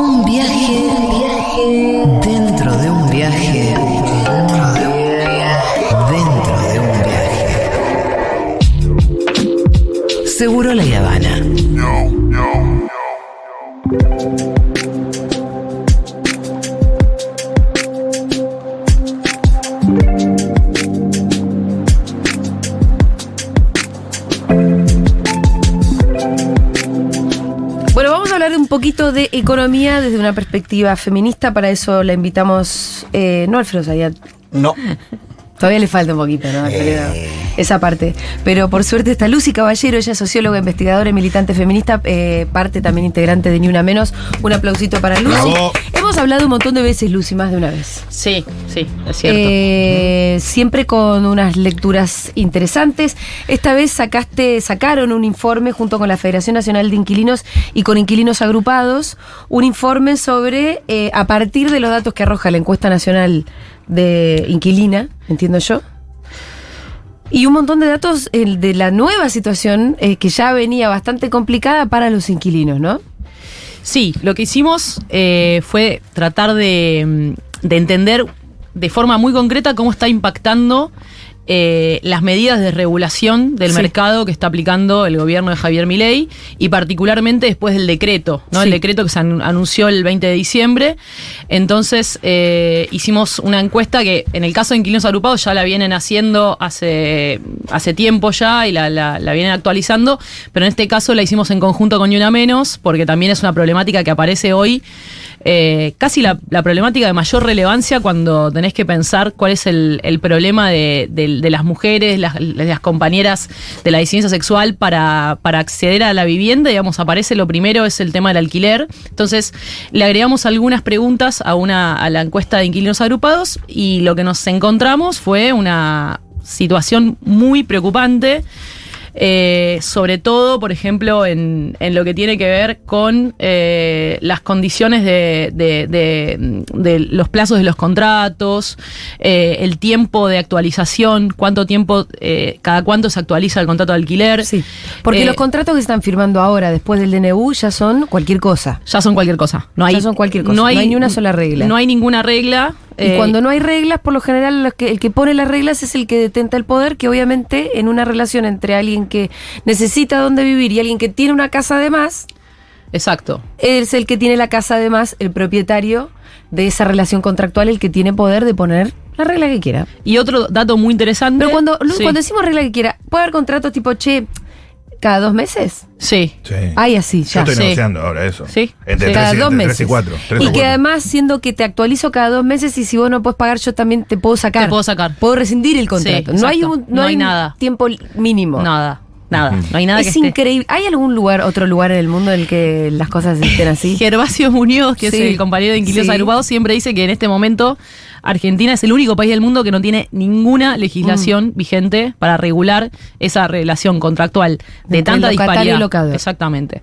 Un viaje, dentro de un viaje, dentro de un viaje, dentro de un viaje. Seguro la Habana. Poquito de economía desde una perspectiva feminista. Para eso la invitamos, eh, no Alfredo Zayat, No. todavía le falta un poquito, ¿no? Alfredo? Esa parte. Pero por suerte está Lucy Caballero, ella es socióloga, investigadora y militante feminista, eh, parte también integrante de Ni Una Menos. Un aplausito para Lucy. Bravo. Hemos hablado un montón de veces, Lucy, más de una vez. Sí, sí, es cierto. Eh, siempre con unas lecturas interesantes. Esta vez sacaste, sacaron un informe junto con la Federación Nacional de Inquilinos y con inquilinos agrupados, un informe sobre, eh, a partir de los datos que arroja la encuesta nacional de inquilina, entiendo yo. Y un montón de datos eh, de la nueva situación que ya venía bastante complicada para los inquilinos, ¿no? Sí, lo que hicimos eh, fue tratar de, mm, de entender de forma muy concreta cómo está impactando eh, las medidas de regulación del Sí. mercado que está aplicando el gobierno de Javier Milei y particularmente después del decreto, ¿no? Sí. El decreto que se an- anunció el 20 de diciembre. Entonces eh, hicimos una encuesta que en el caso de inquilinos agrupados ya la vienen haciendo hace, hace tiempo ya y la, la- la vienen actualizando, pero en este caso la hicimos en conjunto con Ni Una Menos porque también es una problemática que aparece hoy eh, casi la, la problemática de mayor relevancia cuando tenés que pensar cuál es el, el problema de, de- de las mujeres, las, compañeras de la disidencia sexual para, para acceder a la vivienda, digamos, aparece lo primero, es el tema del alquiler. Entonces, le agregamos algunas preguntas a, una, a la encuesta de inquilinos agrupados y lo que nos encontramos fue una situación muy preocupante. Eh, sobre todo, por ejemplo, en, en lo que tiene que ver con eh, las condiciones de, de- de- de los plazos de los contratos, eh, el tiempo de actualización, cuánto tiempo, eh, cada cuánto se actualiza el contrato de alquiler. Sí. Porque Eh, los contratos que se están firmando ahora, después del DNU, ya son cualquier cosa. ya son cualquier cosa. No hay, Ya son cualquier cosa. No hay ni una sola regla. No hay ninguna regla. Y eh, cuando no hay reglas, por lo general los que- el que pone las reglas es el que detenta el poder, que obviamente en una relación entre alguien que necesita dónde vivir y alguien que tiene una casa de más, Exacto. es el que tiene la casa de más, el propietario de esa relación contractual, el que tiene poder de poner la regla que quiera. Y otro dato muy interesante. Pero cuando, Luz, Sí. cuando decimos regla que quiera, puede haber contratos tipo, che, cada dos meses. Sí. Sí. Ay, así, Yo ya. estoy Sí. negociando ahora eso. Sí. Entre Sí. tres Cada y- dos entre meses. tres y cuatro. tres y que cuatro. además, siendo que te actualizo cada dos meses y si vos no puedes pagar, yo también te puedo sacar. Te puedo sacar. Puedo rescindir el contrato. Sí, no hay un, no No hay nada. tiempo mínimo. Nada. Nada. No hay nada es que esté. increíble. ¿Hay algún lugar, otro lugar en el mundo en el que las cosas estén así? Gervasio Muñoz, que Sí. es el compañero de Inquilinos Sí. Agrupados, siempre dice que en este momento Argentina es el único país del mundo que no tiene ninguna legislación Mm. vigente para regular esa relación contractual de Entre tanta y disparidad. Exactamente.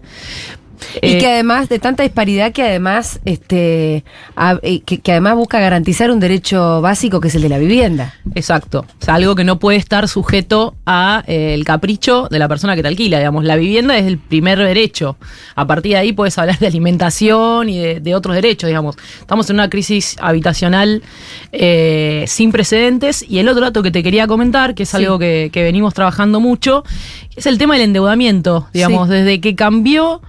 Y Eh, que además, de tanta disparidad, que además, este, a- eh, que, que además busca garantizar un derecho básico que es el de la vivienda. Exacto. O sea, algo que no puede estar sujeto a eh, el capricho de la persona que te alquila. Digamos, la vivienda es el primer derecho. A partir de ahí puedes hablar de alimentación y de, de otros derechos, digamos. Estamos en una crisis habitacional eh, sin precedentes. Y el otro dato que te quería comentar, que es Sí. algo que, que venimos trabajando mucho, es el tema del endeudamiento. Digamos, Sí. desde que cambió.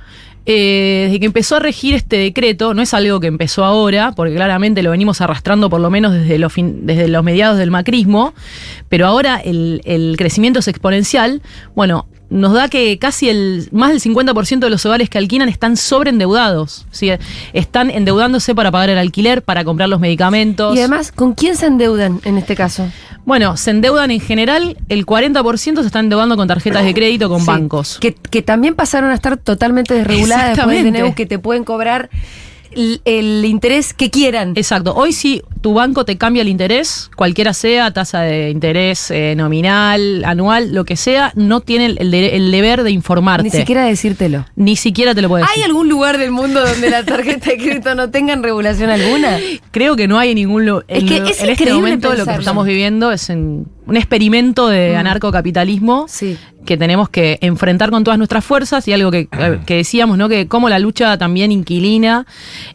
Eh, desde que empezó a regir este decreto, no es algo que empezó ahora, porque claramente lo venimos arrastrando por lo menos desde los, desde los mediados del macrismo, pero ahora el, el crecimiento es exponencial. Bueno, nos da que casi el más del 50% de los hogares que alquilan están sobreendeudados. ¿sí? Están endeudándose para pagar el alquiler, para comprar los medicamentos. Y además, ¿con quién se endeudan en este caso? Bueno, se endeudan en general, el 40% se están endeudando con tarjetas de crédito, con Sí, bancos. Que, que también pasaron a estar totalmente desreguladas después. DNU, que te pueden cobrar el, el interés que quieran. Exacto. Hoy si tu banco te cambia el interés, cualquiera sea, tasa de interés eh, nominal, anual, lo que sea, no tiene el, el de- el deber de informarte. Ni siquiera decírtelo. Ni siquiera te lo puede ¿Hay decir. algún lugar del mundo donde la tarjeta de crédito no tenga regulación alguna? Creo que no hay ningún lugar. Es que es en este increíble momento lo que estamos viviendo es en un experimento de anarcocapitalismo Sí. que tenemos que enfrentar con todas nuestras fuerzas y algo que, eh, que decíamos, ¿no? Que como la lucha también inquilina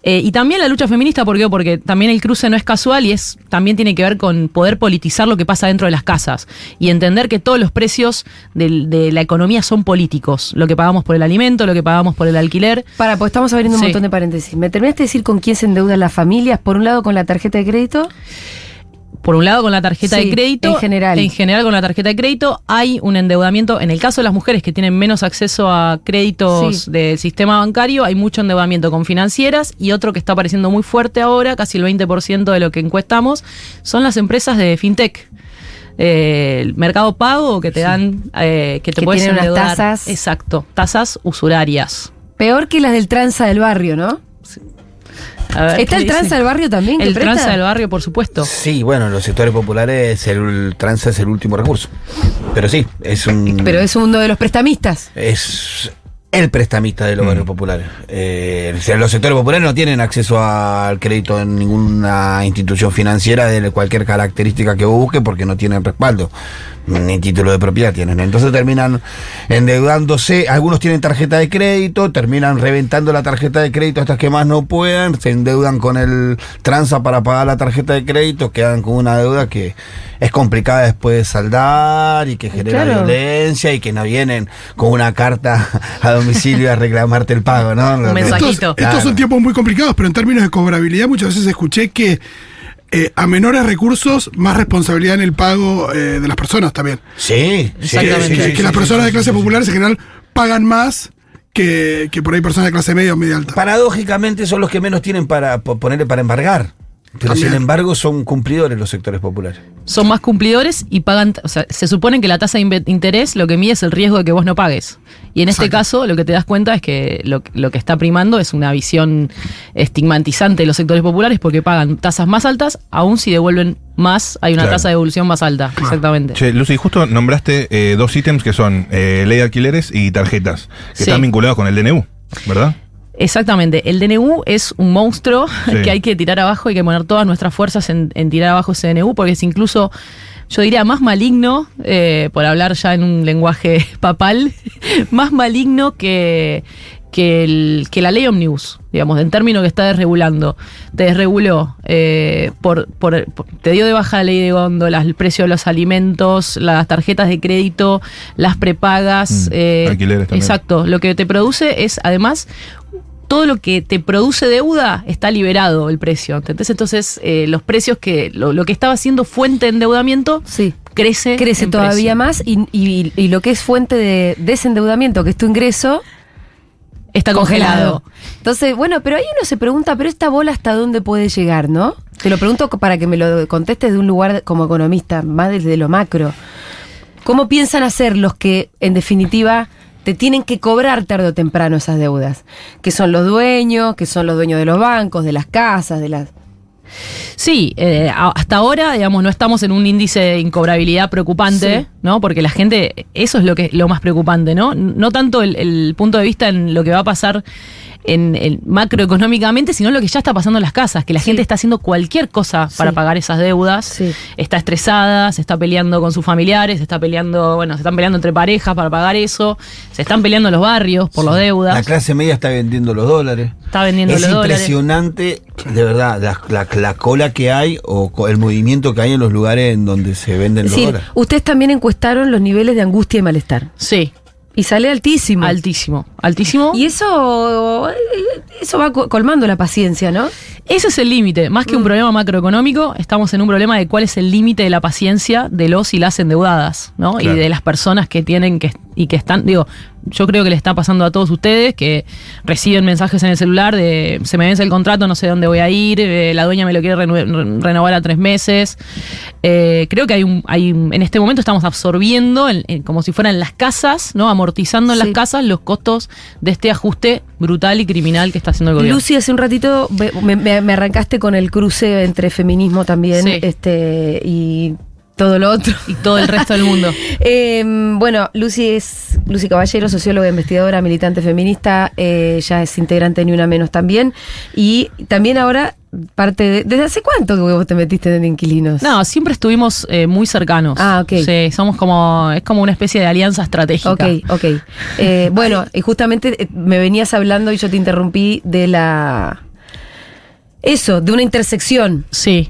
eh, y también la lucha feminista, ¿por qué? Porque también el cruce no es casual y es también tiene que ver con poder politizar lo que pasa dentro de las casas y entender que todos los precios de, la economía son políticos, lo que pagamos por el alimento, lo que pagamos por el alquiler. Para, pues estamos abriendo un Sí. montón de paréntesis. ¿Me terminaste de decir con quién se endeudan las familias? Por un lado con la tarjeta de crédito. Por un lado con la tarjeta Sí, de crédito, en general. en general con la tarjeta de crédito hay un endeudamiento, en el caso de las mujeres que tienen menos acceso a créditos Sí. del sistema bancario, hay mucho endeudamiento con financieras y otro que está apareciendo muy fuerte ahora, casi el 20% de lo que encuestamos, son las empresas de fintech. Eh, el mercado pago que te dan, eh, que te Que puedes tienen unas endeudar. tasas. Exacto, tasas usurarias. Peor que las del tranza del barrio, ¿no? A ver, ¿Está ¿qué el tranza del barrio también? El tranza del barrio, por supuesto. Sí, bueno, en los sectores populares el tranza es el último recurso. Pero sí, es un. Pero es uno de los prestamistas. es el prestamista de los barrios populares. Eh, los sectores populares no tienen acceso al crédito en ninguna institución financiera de cualquier característica que busque porque no tienen respaldo. Ni título de propiedad tienen. Entonces terminan endeudándose. Algunos tienen tarjeta de crédito, terminan reventando la tarjeta de crédito hasta que más no puedan. Se endeudan con el tranza para pagar la tarjeta de crédito. Quedan con una deuda que es complicada después de saldar y que genera Claro. violencia y que no vienen con una carta a domicilio a reclamarte el pago, ¿no? Un mensaje. Estos, son tiempos muy complicados, pero en términos de cobrabilidad muchas veces escuché que eh, a menores recursos, más responsabilidad en el pago eh, de las personas también. Sí, Exactamente. que que las personas de clase populares en general pagan más que, que por ahí personas de clase media o media alta. Paradójicamente son los que menos tienen para po- ponerle para embargar. Pero También. sin embargo son cumplidores los sectores populares. son más cumplidores y pagan, o sea, se supone que la tasa de interés lo que mide es el riesgo de que vos no pagues. Y en este caso lo que te das cuenta es que lo, lo que está primando es una visión estigmatizante de los sectores populares porque pagan tasas más altas, aun si devuelven más, hay una Claro. tasa de devolución más alta. Exactamente. Che, Lucy, justo nombraste eh, dos ítems que son eh, ley de alquileres y tarjetas, que Sí. están vinculados con el DNU, ¿verdad? Exactamente. El DNU es un monstruo Sí. que hay que tirar abajo, hay que poner todas nuestras fuerzas en, en tirar abajo ese DNU, porque es incluso, yo diría, más maligno, eh, por hablar ya en un lenguaje papal, más maligno que, que, el- que la ley Omnibus, digamos, en términos que está desregulando. Te desreguló, eh, por, por- por- te dio de baja la ley de góndolas, el precio de los alimentos, las tarjetas de crédito, las prepagas. Mm, eh, alquileres también. Exacto. Lo que te produce es, además, todo lo que te produce deuda está liberado el precio. ¿entendés? Entonces, eh, los precios que lo, lo que estaba siendo fuente de endeudamiento Sí. crece. Crece en todavía precio. más y, y- y lo que es fuente de desendeudamiento, que es tu ingreso, Está congelado. Entonces, bueno, pero ahí uno se pregunta, pero esta bola hasta dónde puede llegar, ¿no? Te lo pregunto para que me lo contestes de un lugar como economista, más desde lo macro. ¿Cómo piensan hacer los que, en definitiva, te tienen que cobrar tarde o temprano esas deudas? Que son los dueños, que son los dueños de los bancos, de las casas, de las... Sí, eh, hasta ahora, digamos, no estamos en un índice de incobrabilidad preocupante, Sí. ¿no? Porque la gente, eso es lo que lo más preocupante, ¿no? No tanto el, el punto de vista en lo que va a pasar en el macroeconómicamente, sino lo que ya está pasando en las casas, que la Sí. gente está haciendo cualquier cosa para Sí. pagar esas deudas, Sí. está estresada, se está peleando con sus familiares, se está peleando, bueno, se están peleando entre parejas para pagar eso, se están peleando en los barrios por las deudas, La clase media está vendiendo los dólares. está vendiendo es los dólares. impresionante, de verdad, la, la- la cola que hay o co- el movimiento que hay en los lugares en donde se venden Es los decir, dólares. ustedes también encuestaron los niveles de angustia y malestar. Sí, Y sale altísimo. altísimo, altísimo. Y eso, eso va co- colmando la paciencia, ¿no? Ese es el límite. Más que un problema macroeconómico, estamos en un problema de cuál es el límite de la paciencia de los y las endeudadas, ¿no? Claro. Y de las personas que tienen que y que están, digo, yo creo que le está pasando a todos ustedes que reciben mensajes en el celular de se me vence el contrato, no sé dónde voy a ir, eh, la dueña me lo quiere renue- re- renovar a tres meses. Eh, creo que hay un, hay en este momento estamos absorbiendo, en- en- como si fueran las casas, ¿no? Amortizando en Sí. las casas los costos de este ajuste brutal y criminal que está haciendo el gobierno. Lucy, hace un ratito me, me- me arrancaste con el cruce entre feminismo también Sí. este y todo lo otro. y todo el resto del mundo. Eh, bueno, Lucy es Lucy Caballero, socióloga, investigadora, militante feminista, eh, ya es integrante de Ni Una Menos también. Y también ahora parte de. ¿Desde hace cuánto que vos te metiste en inquilinos? No, siempre estuvimos eh, muy cercanos. Ah, ok. Sí, somos como, es como una especie de alianza estratégica. Ok, ok. Eh, bueno, y justamente me venías hablando y yo te interrumpí de la. Eso, de una intersección. Sí.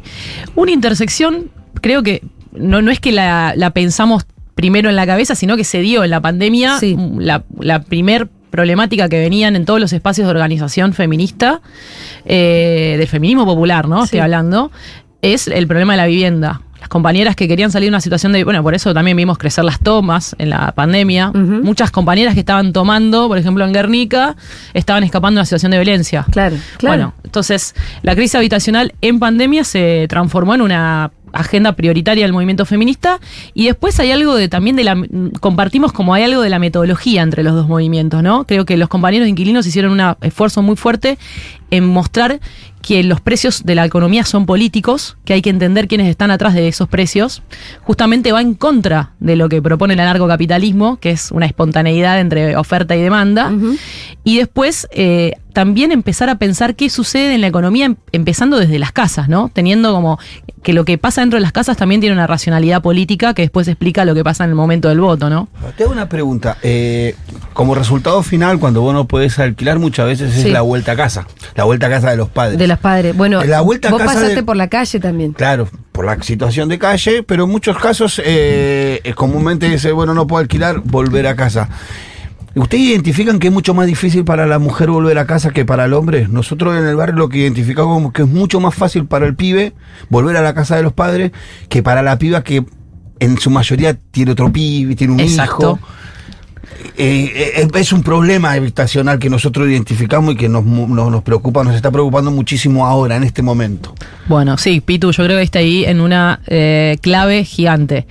Una intersección, creo que no, no es que la, la pensamos primero en la cabeza, sino que se dio en la pandemia Sí. la, la primer problemática que venían en todos los espacios de organización feminista, eh, del feminismo popular, ¿no? Estoy hablando, es el problema de la vivienda. Las compañeras que querían salir de una situación de. Bueno, por eso también vimos crecer las tomas en la pandemia. Muchas compañeras que estaban tomando, por ejemplo, en Guernica, estaban escapando de una situación de violencia. Claro, claro. Bueno, entonces la crisis habitacional en pandemia se transformó en una agenda prioritaria del movimiento feminista y después hay algo de también de la compartimos como hay algo de la metodología entre los dos movimientos, ¿no? Creo que los compañeros inquilinos hicieron un esfuerzo muy fuerte en mostrar que los precios de la economía son políticos, que hay que entender quiénes están atrás de esos precios, justamente va en contra de lo que propone el anarcocapitalismo, que es una espontaneidad entre oferta y demanda. Y después eh, también empezar a pensar qué sucede en la economía, em- empezando desde las casas, ¿no? Teniendo como que lo que pasa dentro de las casas también tiene una racionalidad política que después explica lo que pasa en el momento del voto, ¿no? Te hago una pregunta. eh, como resultado final, cuando vos no podés alquilar, muchas veces Sí. es la vuelta a casa. La vuelta a casa de los padres. De las padres. Bueno, La vuelta a vos casa pasaste de- por la calle también. Claro, por la situación de calle, pero en muchos casos eh, eh, comúnmente dice, bueno, no puedo alquilar, volver a casa. ¿Ustedes identifican que es mucho más difícil para la mujer volver a casa que para el hombre? Nosotros en el barrio lo que identificamos como que es mucho más fácil para el pibe volver a la casa de los padres que para la piba que en su mayoría tiene otro pibe, tiene un Exacto. hijo. Eh, eh, es un problema habitacional que nosotros identificamos y que nos, nos, nos preocupa, nos está preocupando muchísimo ahora, en este momento. Bueno, sí, Pitu, yo creo que está ahí en una eh, clave gigante.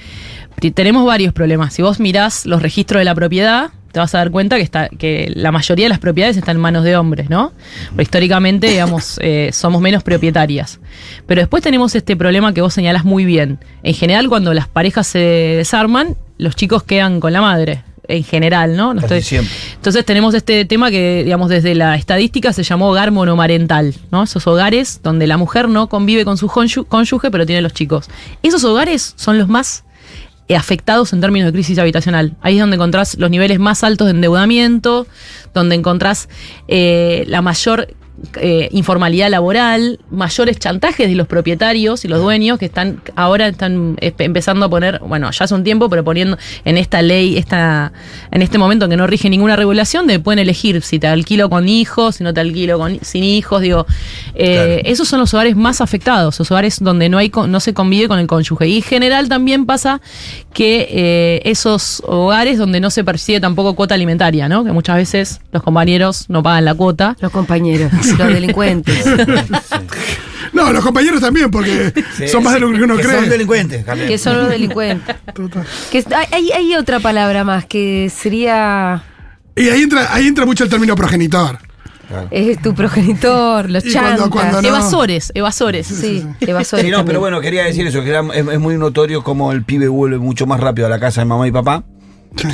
Tenemos varios problemas. Si vos mirás los registros de la propiedad, te vas a dar cuenta que, está, que la mayoría de las propiedades están en manos de hombres, ¿no? Porque históricamente, digamos, eh, somos menos propietarias. Pero después tenemos este problema que vos señalás muy bien. En general, cuando las parejas se desarman, los chicos quedan con la madre. En general, ¿no? No estoy- siempre. entonces tenemos este tema que, digamos, desde la estadística se llamó hogar monomarental, ¿no? Esos hogares donde la mujer no convive con su cónyu- cónyuge, pero tiene los chicos. Esos hogares son los más afectados en términos de crisis habitacional. Ahí es donde encontrás los niveles más altos de endeudamiento, donde encontrás eh, la mayor eh, informalidad laboral, mayores chantajes de los propietarios y los dueños que están ahora están empezando a poner, bueno, ya hace un tiempo, pero poniendo en esta ley, esta, en este momento que no rige ninguna regulación, de pueden elegir si te alquilo con hijos, si no te alquilo con, sin hijos, digo, eh, Claro. esos son los hogares más afectados, los hogares donde no hay no se convive con el cónyuge. Y en general también pasa que eh, esos hogares donde no se percibe tampoco cuota alimentaria, ¿no? Que muchas veces los compañeros no pagan la cuota. Los compañeros, los delincuentes. No, los compañeros también, porque Sí, son más de lo que uno que cree. Son delincuentes, Carmen. que son los delincuentes. Total. Que hay, hay- otra palabra más que sería. Y ahí entra, ahí entra mucho el término progenitor. Claro. Es tu progenitor, los cuando- chantas. cuando no- Evasores, evasores. Sí, evasores Sí, no, también. pero bueno, quería decir eso, que era- es, es muy notorio cómo el pibe vuelve mucho más rápido a la casa de mamá y papá,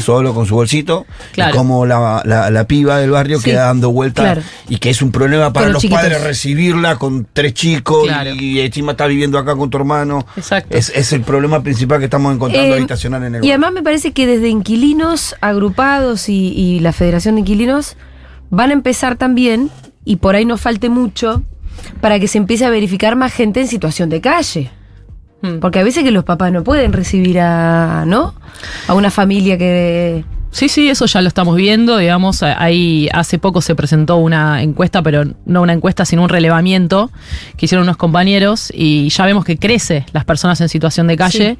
solo con su bolsito, Claro. y como la, la- la piba del barrio Sí, queda dando vueltas, claro. y que es un problema para Con los padres recibirla con tres chicos, Claro. y encima está viviendo acá con tu hermano. Exacto. Es, es el problema principal que estamos encontrando Eh, habitacional en el Y barrio. además me parece que desde inquilinos agrupados y, y la Federación de Inquilinos van a empezar también, y por ahí no falte mucho, para que se empiece a verificar más gente en situación de calle. Mm. Porque a veces que los papás no pueden recibir a, ¿no? A una familia que... Sí, sí, eso ya lo estamos viendo. Digamos, ahí hace poco se presentó una encuesta, pero no una encuesta, sino un relevamiento que hicieron unos compañeros y ya vemos que crece las personas en situación de calle.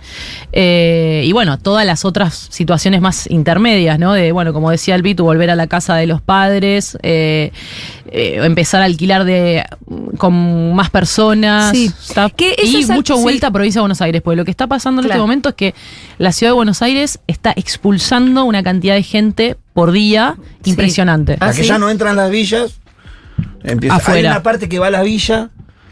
Eh, y bueno, todas las otras situaciones más intermedias, ¿no? De, bueno, como decía el Vitu, volver a la casa de los padres, eh, eh, empezar a alquilar de con más personas. Sí. está- Que eso y es al- mucho sí. vuelta a provincia de Buenos Aires, porque lo que está pasando en este momento es que la ciudad de Buenos Aires está expulsando una cantidad de gente por día Sí. impresionante. Ah, La que ya no entran las villas, empieza. Hay Afuera. una parte que va a la villa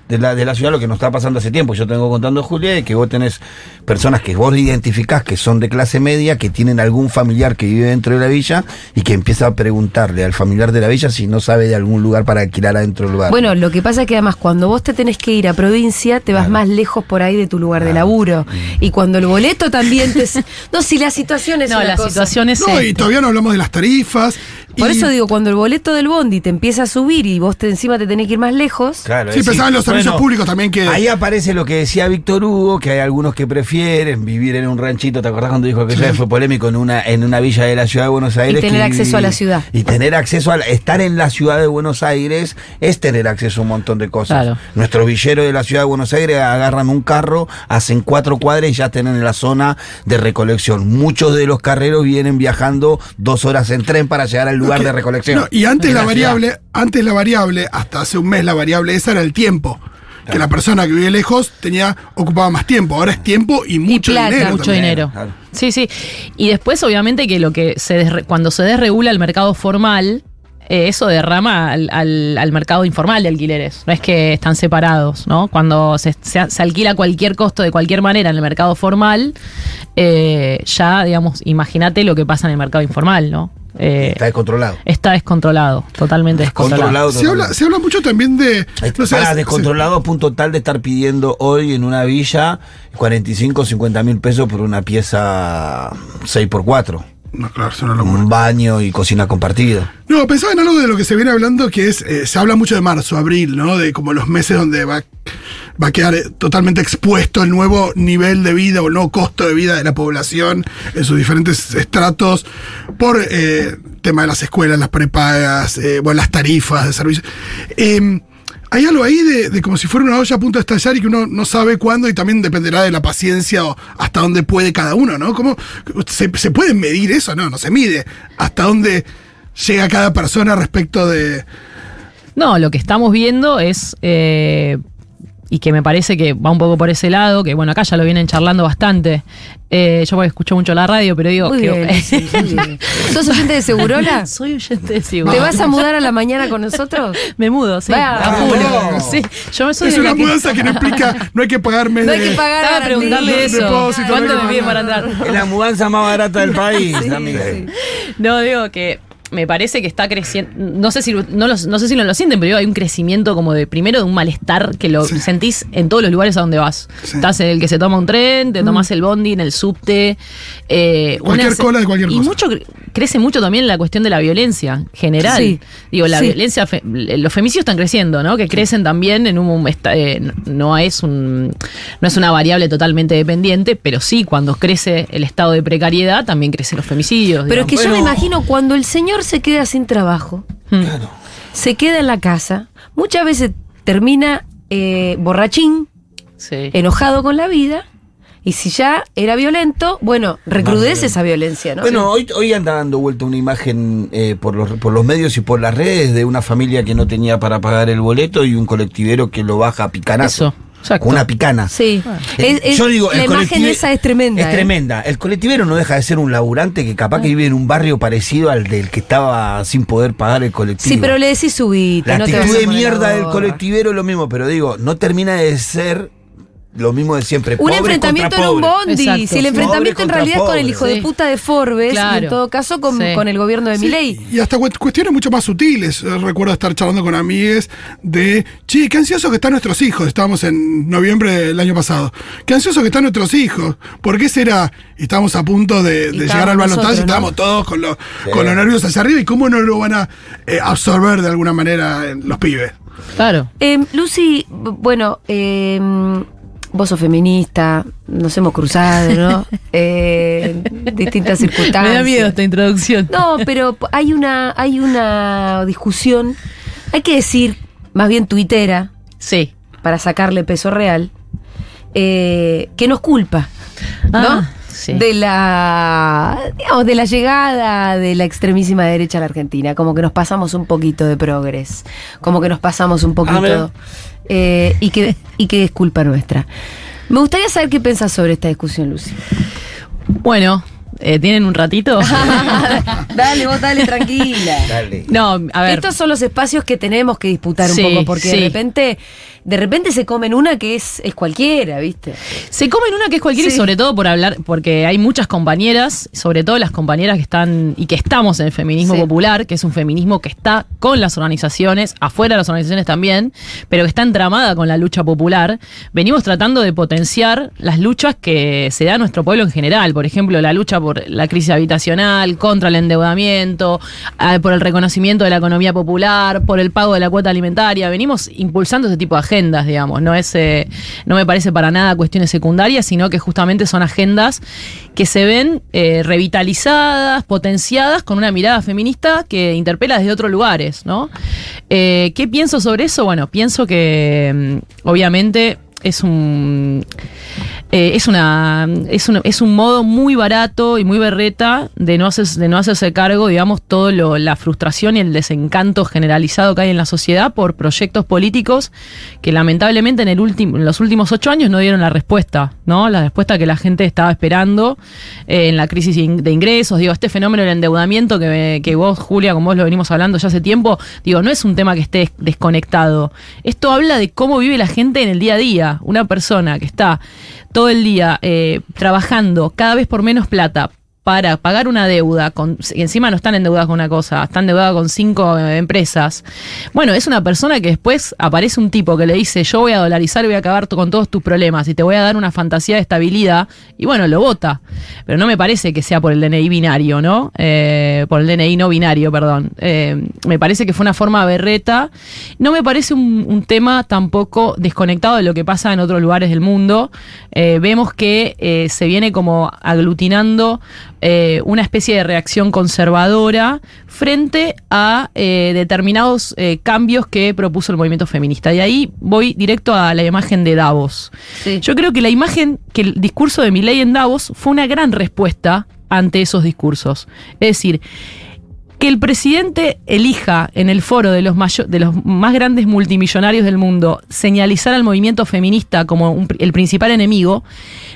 de la, de la ciudad lo que nos está pasando hace tiempo. Yo tengo contando Julia, es que vos tenés personas que vos identificás que son de clase media, que tienen algún familiar que vive dentro de la villa y que empieza a preguntarle al familiar de la villa si no sabe de algún lugar para alquilar adentro del lugar. Bueno, lo que pasa es que además cuando vos te tenés que ir a provincia, te vas Claro. más lejos por ahí de tu lugar de laburo. Y cuando el boleto también te... No, si la situación es No, una la cosa. situación es. No, y todavía no hablamos de las tarifas. Por y- eso digo, cuando el boleto del bondi te empieza a subir y vos te, encima te tenés que ir más lejos... Claro, Sí, pensaban los servicios públicos también que- Ahí aparece lo que decía Víctor Hugo, que hay algunos que prefieren vivir en un ranchito, ¿te acordás cuando dijo que ya fue polémico en una, en una villa de la ciudad de Buenos Aires? tener que- acceso a la ciudad. Y tener acceso a la- estar en la ciudad de Buenos Aires es tener acceso a un montón de cosas. Claro. Nuestros villeros de la ciudad de Buenos Aires agarran un carro, hacen cuatro cuadras y ya están en la zona de recolección. Muchos de los carreros vienen viajando dos horas en tren para llegar al lugar que- de recolección. no, y antes la, ciudad. variable, antes la variable, hasta hace un mes la variable esa era el tiempo. Que la persona que vive lejos tenía, ocupaba más tiempo. Ahora es tiempo y mucho plata. dinero. mucho también. dinero. claro. Sí, sí. Y después, obviamente, que lo que se desre- cuando se desregula el mercado formal, eh, eso derrama al, al- al mercado informal de alquileres. No es que están separados, ¿no? Cuando se, se- se alquila cualquier costo de cualquier manera en el mercado formal, eh, ya, digamos, imagínate lo que pasa en el mercado informal, ¿no? Eh, Está descontrolado. está descontrolado, totalmente descontrolado. Controlado Se habla, totalmente. se habla mucho también de. No sé, descontrolado a punto tal de estar pidiendo hoy en una villa 45 o 50 mil pesos por una pieza 6x4. No, claro, locura. Un baño y cocina compartida. No, pensaba en algo de lo que se viene hablando, que es, eh, se habla mucho de marzo, abril, ¿no? De como los meses donde va, va a quedar eh, totalmente expuesto el nuevo nivel de vida o el nuevo costo de vida de la población en sus diferentes estratos por eh, tema de las escuelas, las prepagas, eh, bueno, las tarifas de servicios. Eh, hay algo ahí de, de como si fuera una olla a punto de estallar y que uno no sabe cuándo y también dependerá de la paciencia o hasta dónde puede cada uno, ¿no? ¿Cómo se, se puede medir eso? No, no se mide. ¿Hasta dónde llega cada persona respecto de... No, lo que estamos viendo es, eh, y que me parece que va un poco por ese lado, que bueno, acá ya lo vienen charlando bastante. Eh, yo porque escucho mucho la radio, pero digo Muy que... bien. ¿Sos oyente de Segurola? Soy oyente de Sigurd. ¿Te vas a mudar a la mañana con nosotros? Me mudo, sí. Va, a. Sí, yo soy Es una que- mudanza que no implica, no hay que pagar mes No hay que pagar Estaba a preguntarle eso. depósito, ¿Cuánto me piden para entrar? Es la mudanza más barata del país, amiga. No, digo que me parece que está creciendo. No sé si no, lo- no sé si lo sienten, pero digo, hay un crecimiento como de primero de un malestar que lo Sí. sentís en todos los lugares a donde vas. Sí. Estás en el que se toma un tren, te tomas el bondi, en el subte. eh, Cualquier una cola de cualquier y cosa. mucho cre- crece mucho también la cuestión de la violencia general. Sí. Digo, la Sí. violencia, fe- los femicidios están creciendo, ¿no? Que crecen también en un esta- eh, no es un no es una variable totalmente dependiente, pero sí cuando crece el estado de precariedad también crecen los femicidios. Pero es que yo me imagino cuando el señor se queda sin trabajo, Hmm. se queda en la casa, muchas veces termina eh, borrachín, Sí. enojado con la vida, y si ya era violento, bueno, recrudece esa violencia, ¿no? Bueno, hoy, hoy anda dando vuelta una imagen eh, por, los, por los medios y por las redes de una familia que no tenía para pagar el boleto y un colectivero que lo baja a picanazo. Eso, exacto. Con una picana. Sí. Eh, Es- es- Yo digo, la el imagen esa es tremenda. Es ¿eh? tremenda. El colectivero no deja de ser un laburante que capaz que vive en un barrio parecido al del que estaba sin poder pagar el colectivo. Sí, pero le decís subite, La no actitud de mierda del colectivero es lo mismo, pero digo, no termina de ser lo mismo de siempre. Un enfrentamiento en un bondi. Exacto. Si el enfrentamiento en realidad es con el hijo de puta de Forbes, y en todo caso con, Sí. con el gobierno de Sí, Milei. Y hasta cu- cuestiones mucho más sutiles. Eh, Recuerdo estar charlando con amigues de, che, qué ansiosos que están nuestros hijos. Estábamos en noviembre del año pasado. Qué ansiosos que están nuestros hijos. ¿Por qué será? Y estábamos a punto de, llegar al balotaje y estábamos todos con, los Sí. con los nervios hacia arriba. ¿Y cómo no lo van a eh, absorber de alguna manera en los pibes? Claro. Eh, Lucy, bueno, eh, vos sos feminista, nos hemos cruzado, ¿no? Eh, en distintas circunstancias. Me da miedo esta introducción. No, pero hay una, hay una discusión, hay que decir, más bien tuitera, Sí. para sacarle peso real, eh, que nos culpa, ¿no? Ah, sí. De la digamos, de la llegada de la extremísima derecha a la Argentina, como que nos pasamos un poquito de progres, como que nos pasamos un poquito mira. Eh, y que y que es culpa nuestra. Me gustaría saber qué pensás sobre esta discusión, Lucy. Bueno, Eh, ¿Tienen un ratito? dale, vos dale, tranquila. Dale. no, a ver. Estos son los espacios que tenemos que disputar Sí, un poco, porque sí. de repente, de repente se comen una que es, es cualquiera, ¿viste? Se comen una que es cualquiera y sobre todo por hablar, porque hay muchas compañeras, sobre todo las compañeras que están y que estamos en el feminismo Sí. popular, que es un feminismo que está con las organizaciones, afuera de las organizaciones también, pero que está entramada con la lucha popular. Venimos tratando de potenciar las luchas que se da a nuestro pueblo en general, por ejemplo, la lucha por la crisis habitacional, contra el endeudamiento, ah, por el reconocimiento de la economía popular, por el pago de la cuota alimentaria. Venimos impulsando ese tipo de agendas, digamos. No es, eh, no me parece para nada cuestiones secundarias, sino que justamente son agendas que se ven eh, revitalizadas, potenciadas con una mirada feminista que interpela desde otros lugares, ¿no? Eh, ¿Qué pienso sobre eso? Bueno, pienso que mm, obviamente es un eh, es una es un, es un modo muy barato y muy berreta de no hacer, de no hacerse cargo digamos todo lo, la frustración y el desencanto generalizado que hay en la sociedad por proyectos políticos que lamentablemente en el último en los últimos ocho años no dieron la respuesta no la respuesta que la gente estaba esperando eh, en la crisis de ingresos. Digo este fenómeno del endeudamiento que, que vos Julia con vos lo venimos hablando ya hace tiempo digo no es un tema que esté des- desconectado. Esto habla de cómo vive la gente en el día a día. Una persona que está todo el día eh, trabajando cada vez por menos plata para pagar una deuda, y encima no están endeudadas con una cosa, están endeudadas con cinco eh, empresas. Bueno, es una persona que después aparece un tipo que le dice, yo voy a dolarizar y voy a acabar con todos tus problemas y te voy a dar una fantasía de estabilidad, y bueno, lo vota. Pero no me parece que sea por el DNI binario, ¿no? Eh, por el DNI no binario, perdón. Eh, me parece que fue una forma berreta. No me parece un, tema tampoco desconectado de lo que pasa en otros lugares del mundo. Vemos que se viene como aglutinando eh, una especie de reacción conservadora frente a eh, determinados eh, cambios que propuso el movimiento feminista. Y ahí voy directo a la imagen de Davos. Sí. Yo creo que la imagen, que el discurso de Milei en Davos fue una gran respuesta ante esos discursos. Es decir, que el presidente elija en el foro de los, de los más grandes multimillonarios del mundo señalizar al movimiento feminista como un el principal enemigo,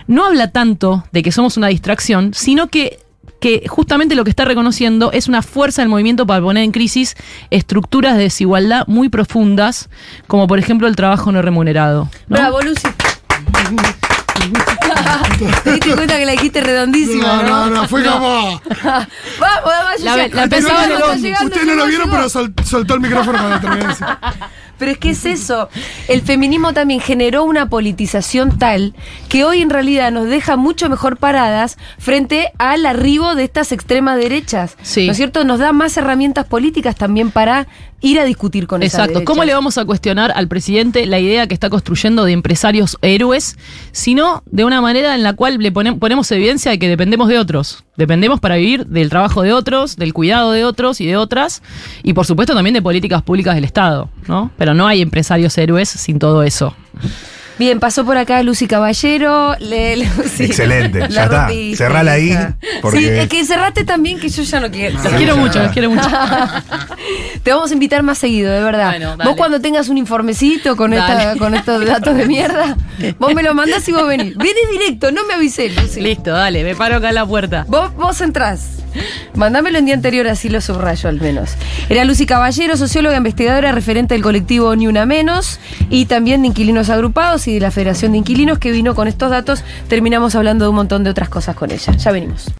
no habla tanto de que somos una distracción, sino que, que justamente lo que está reconociendo es una fuerza del movimiento para poner en crisis estructuras de desigualdad muy profundas, como por ejemplo el trabajo no remunerado. ¿no? Bravo, Lucy. Te diste cuenta que la dijiste redondísima, No, ¿no? no, no, fue como. Vamos, vamos, La- la pensaba Está bondi. llegando, Ustedes no lo vieron, llegó. pero sol- soltó el micrófono de decir. Pero es que es eso. El feminismo también generó una politización tal que hoy en realidad nos deja mucho mejor paradas frente al arribo de estas extremas derechas. Sí. ¿No es cierto? Nos da más herramientas políticas también para ir a discutir con esas Exacto. ¿Cómo le vamos a cuestionar al presidente la idea que está construyendo de empresarios héroes, sino de una manera en la cual le pone- ponemos evidencia de que dependemos de otros? Dependemos para vivir del trabajo de otros, del cuidado de otros y de otras, y por supuesto también de políticas públicas del Estado, ¿no? Pero no hay empresarios héroes sin todo eso. Bien, pasó por acá Lucy Caballero. Le, Excelente, la ya está. Cerrala ahí, porque- Sí, es que cerraste también que yo ya no quiero. Los quiero mucho, los quiero mucho. Te vamos a invitar más seguido, de verdad. Bueno, vos cuando tengas un informecito con, esta, con estos datos de mierda, vos me lo mandás y vos venís. Venís directo, no me avisé, Lucy. Listo, dale, me paro acá en la puerta. Vos, vos entrás. Mándamelo en día anterior, así lo subrayo al menos. Era Lucy Caballero, socióloga, investigadora, referente del colectivo Ni Una Menos y también de Inquilinos Agrupados y de la Federación de Inquilinos que vino con estos datos. Terminamos hablando de un montón de otras cosas con ella. Ya venimos.